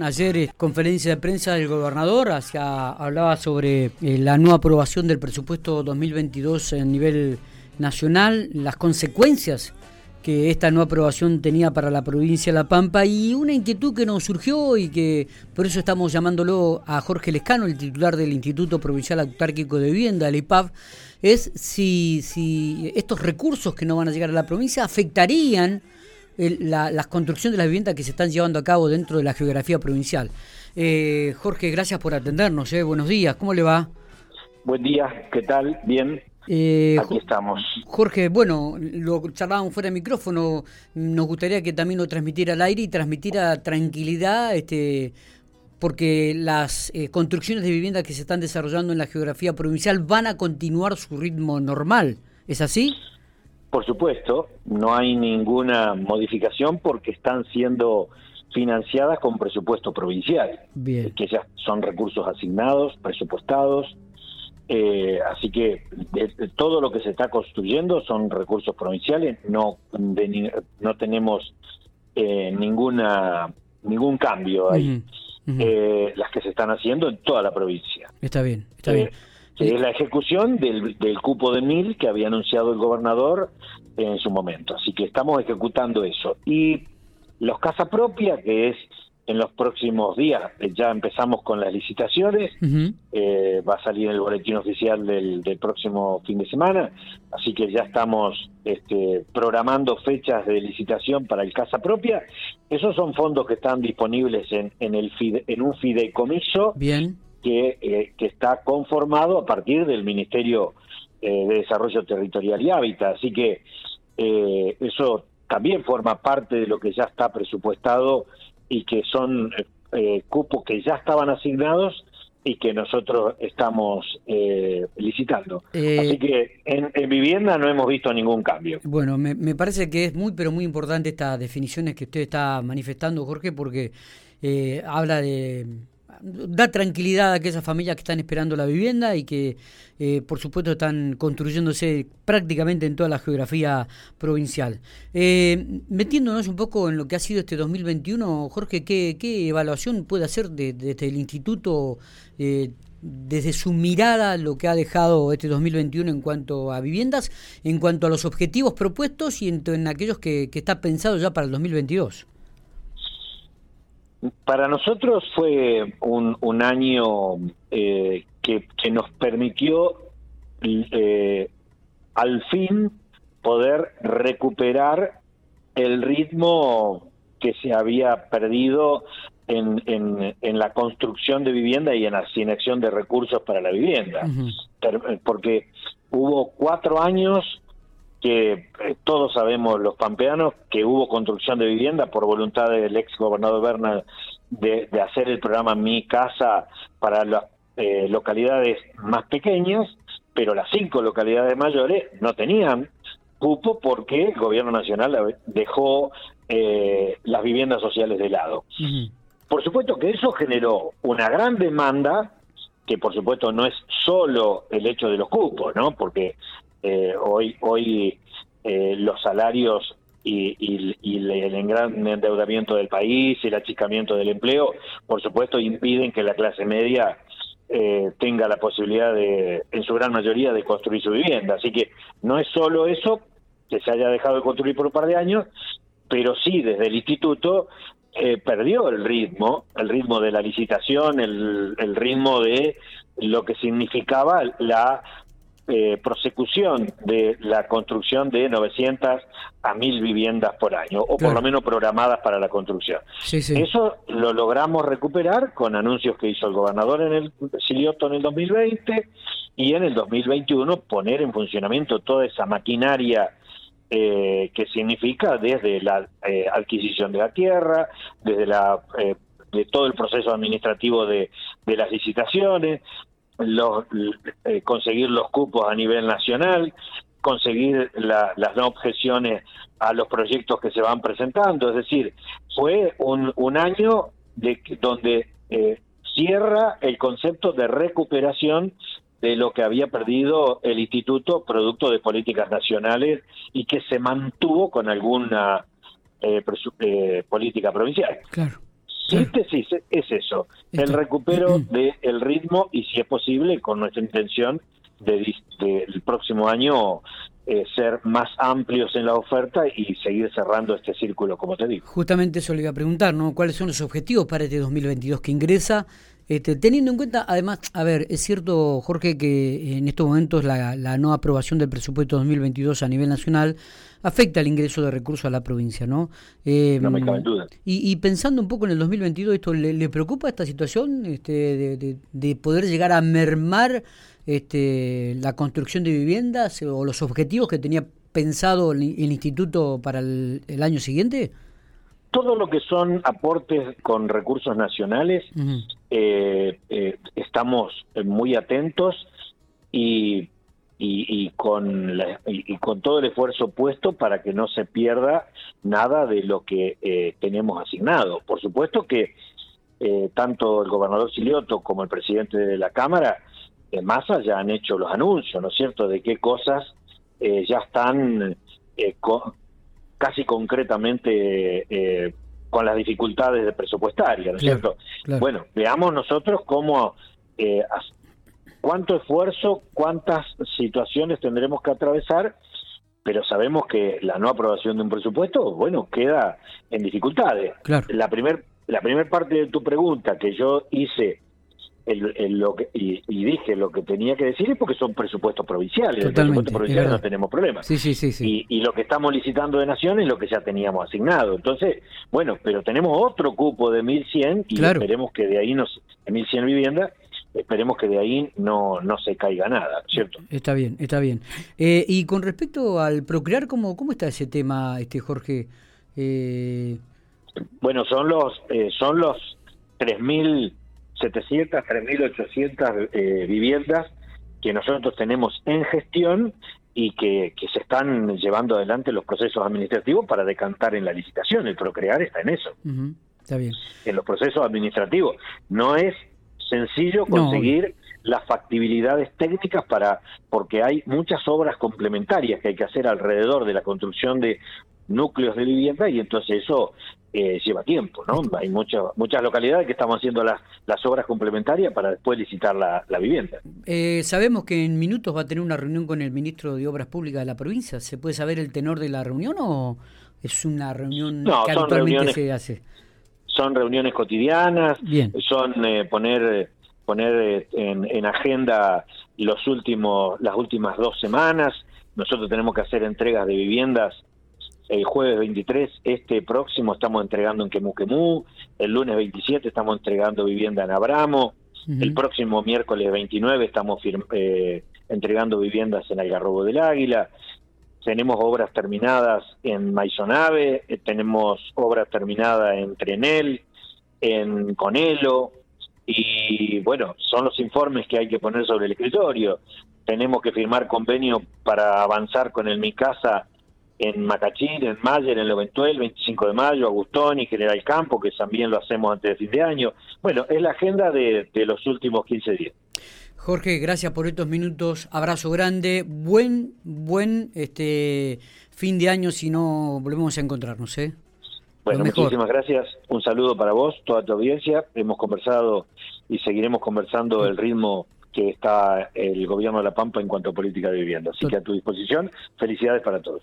Ayer, en conferencia de prensa del gobernador, hablaba sobre eh, la nueva aprobación del presupuesto 2022 a nivel nacional, las consecuencias que esta nueva aprobación tenía para la provincia de La Pampa y una inquietud que nos surgió y que por eso estamos llamándolo a Jorge Lescano, el titular del Instituto Provincial Autárquico de Vivienda, el IPAV, es si, si estos recursos que no van a llegar a la provincia afectarían la, las construcciones de las viviendas que se están llevando a cabo dentro de la geografía provincial. Eh, Jorge, gracias por atendernos. Eh. Buenos días, ¿cómo le va? Buen día, ¿qué tal? Bien. Eh, Aquí estamos. Jorge, bueno, lo charlábamos fuera de micrófono, nos gustaría que también lo transmitiera al aire y transmitiera tranquilidad, este, porque las eh, construcciones de viviendas que se están desarrollando en la geografía provincial van a continuar su ritmo normal, ¿es así? Por supuesto, no hay ninguna modificación porque están siendo financiadas con presupuesto provincial, que ya son recursos asignados, presupuestados, eh, así que todo lo que se está construyendo son recursos provinciales, no no tenemos eh, ninguna ningún cambio ahí. Eh, las que se están haciendo en toda la provincia. Está bien, está bien que es la ejecución del, del cupo de mil que había anunciado el gobernador en su momento. Así que estamos ejecutando eso. Y los Casa Propia, que es en los próximos días, eh, ya empezamos con las licitaciones, eh, va a salir el boletín oficial del, del, próximo fin de semana, así que ya estamos este, programando fechas de licitación para el Casa Propia. Esos son fondos que están disponibles en, en, el en un fideicomiso Bien que, eh, que está conformado a partir del Ministerio eh, de Desarrollo Territorial y Hábitat. Así que eh, eso también forma parte de lo que ya está presupuestado y que son cupos que ya estaban asignados y que nosotros estamos licitando. Así que en, en, vivienda no hemos visto ningún cambio. Bueno, me, me, parece que es muy, pero muy importante estas definiciones que usted está manifestando, Jorge, porque habla de da tranquilidad a aquellas familias que están esperando la vivienda y que, eh, por supuesto, están construyéndose prácticamente en toda la geografía provincial. Eh, metiéndonos un poco en lo que ha sido este 2021, Jorge, ¿qué, qué evaluación puede hacer desde el instituto? Eh, desde su mirada lo que ha dejado este 2021 en cuanto a viviendas, en cuanto a los objetivos propuestos y en, aquellos que, que está pensado ya para el 2022. Para nosotros fue un, un año eh, que, que, nos permitió eh, al fin poder recuperar el ritmo que se había perdido en, en, en, la construcción de vivienda y en la asignación de recursos para la vivienda. Porque hubo cuatro años que eh, todos sabemos los pampeanos que hubo construcción de vivienda por voluntad del ex gobernador Berna de, hacer el programa Mi Casa para las eh, localidades más pequeñas, pero las cinco localidades mayores no tenían cupo porque el gobierno nacional dejó eh, las viviendas sociales de lado. Por supuesto que eso generó una gran demanda que por supuesto no es solo el hecho de los cupos, ¿no? Porque eh, hoy hoy eh, los salarios y, y, el gran endeudamiento del país y el achicamiento del empleo, por supuesto, impiden que la clase media eh, tenga la posibilidad de, en su gran mayoría, de construir su vivienda. Así que no es solo eso que se haya dejado de construir por un par de años, pero sí desde el instituto eh, perdió el ritmo, el ritmo de la licitación, el, el ritmo de lo que significaba la eh, prosecución de la construcción de 900 a 1000 viviendas por año, o por lo menos programadas para la construcción. Eso lo logramos recuperar con anuncios que hizo el gobernador en el Silioto en el 2020 y en el 2021 poner en funcionamiento toda esa maquinaria eh, que significa desde la eh, adquisición de la tierra, desde la eh, de todo el proceso administrativo de, de las licitaciones, los, eh, conseguir los cupos a nivel nacional, conseguir las no objeciones a los proyectos que se van presentando. Es decir, fue un, un año de, donde eh, cierra el concepto de recuperación de lo que había perdido el instituto producto de políticas nacionales y que se mantuvo con alguna eh, política provincial. Claro. Síntesis es eso, el recupero del ritmo y si es posible con nuestra intención del de, próximo año eh, ser más amplios en la oferta y seguir cerrando este círculo, como te digo. Justamente eso le iba a preguntar, ¿no? ¿Cuáles son los objetivos para este 2022 que ingresa? Este, teniendo en cuenta, además, a ver, es cierto, Jorge, que en estos momentos la, no aprobación del presupuesto 2022 a nivel nacional afecta el ingreso de recursos a la provincia, ¿no? Eh, no me cabe duda. Y, pensando un poco en el 2022, ¿esto le, preocupa esta situación este, de, poder llegar a mermar este, la construcción de viviendas o los objetivos que tenía pensado el, instituto para el año siguiente? todo lo que son aportes con recursos nacionales, eh, eh, estamos muy atentos y, con todo el esfuerzo puesto para que no se pierda nada de lo que eh, tenemos asignado. Por supuesto que tanto el gobernador Silioto como el presidente de la Cámara, Massa, ya han hecho los anuncios, ¿no es cierto?, de qué cosas ya están casi concretamente con las dificultades de presupuestarias, ¿no es cierto? Bueno, veamos nosotros cómo, eh, cuánto esfuerzo, cuántas situaciones tendremos que atravesar, pero sabemos que la no aprobación de un presupuesto, bueno, queda en dificultades. La primer, la primera parte de tu pregunta que yo hice el, lo que, y, dije lo que tenía que decir es porque son presupuestos provinciales. Totalmente, presupuestos no tenemos problemas. Sí, sí, sí, sí. Y, lo que estamos licitando de Nación es lo que ya teníamos asignado. Entonces, bueno, pero tenemos otro cupo de 1.100 y esperemos que de ahí, nos, de 1.100 viviendas, esperemos que de ahí no, no se caiga nada, ¿cierto? Está bien, está bien. Eh, y con respecto al procrear, ¿cómo, cómo está ese tema, este Jorge? Eh... Bueno, son los, eh, son los 3.000 700, 3.800 eh, viviendas que nosotros tenemos en gestión y que, se están llevando adelante los procesos administrativos para decantar en la licitación. El Procrear está en eso. Está bien. En los procesos administrativos. No es sencillo conseguir las factibilidades técnicas para porque hay muchas obras complementarias que hay que hacer alrededor de la construcción de núcleos de vivienda y entonces eso eh, lleva tiempo, ¿no? Hay muchas muchas localidades que estamos haciendo las, las obras complementarias para después licitar la, vivienda. Eh, sabemos que en minutos va a tener una reunión con el ministro de Obras Públicas de la provincia. ¿Se puede saber el tenor de la reunión o es una reunión que habitualmente se hace? Son reuniones cotidianas, son eh, poner poner en, en agenda los últimos las últimas dos semanas. Nosotros tenemos que hacer entregas de viviendas el jueves 23, este próximo, estamos entregando en Quemuquemú. El lunes 27 estamos entregando vivienda en Abramo. El próximo miércoles 29 estamos eh, entregando viviendas en Algarrobo del Águila. Tenemos obras terminadas en Maisonave, eh, tenemos obras terminadas en Trenel, en Conelo, y bueno, son los informes que hay que poner sobre el escritorio. Tenemos que firmar convenio para avanzar con el Mi Casa en Macachín, en Mayer, en Loventuel, 25 de mayo, Agustón y General Campo, que también lo hacemos antes de fin de año. Bueno, es la agenda de, los últimos 15 días. Jorge, gracias por estos minutos. Abrazo grande. Buen, buen este fin de año si no volvemos a encontrarnos. ¿eh? Bueno, muchísimas gracias. Un saludo para vos, toda tu audiencia. Hemos conversado y seguiremos conversando el ritmo que está el gobierno de La Pampa en cuanto a política de vivienda. Así que a tu disposición, felicidades para todos.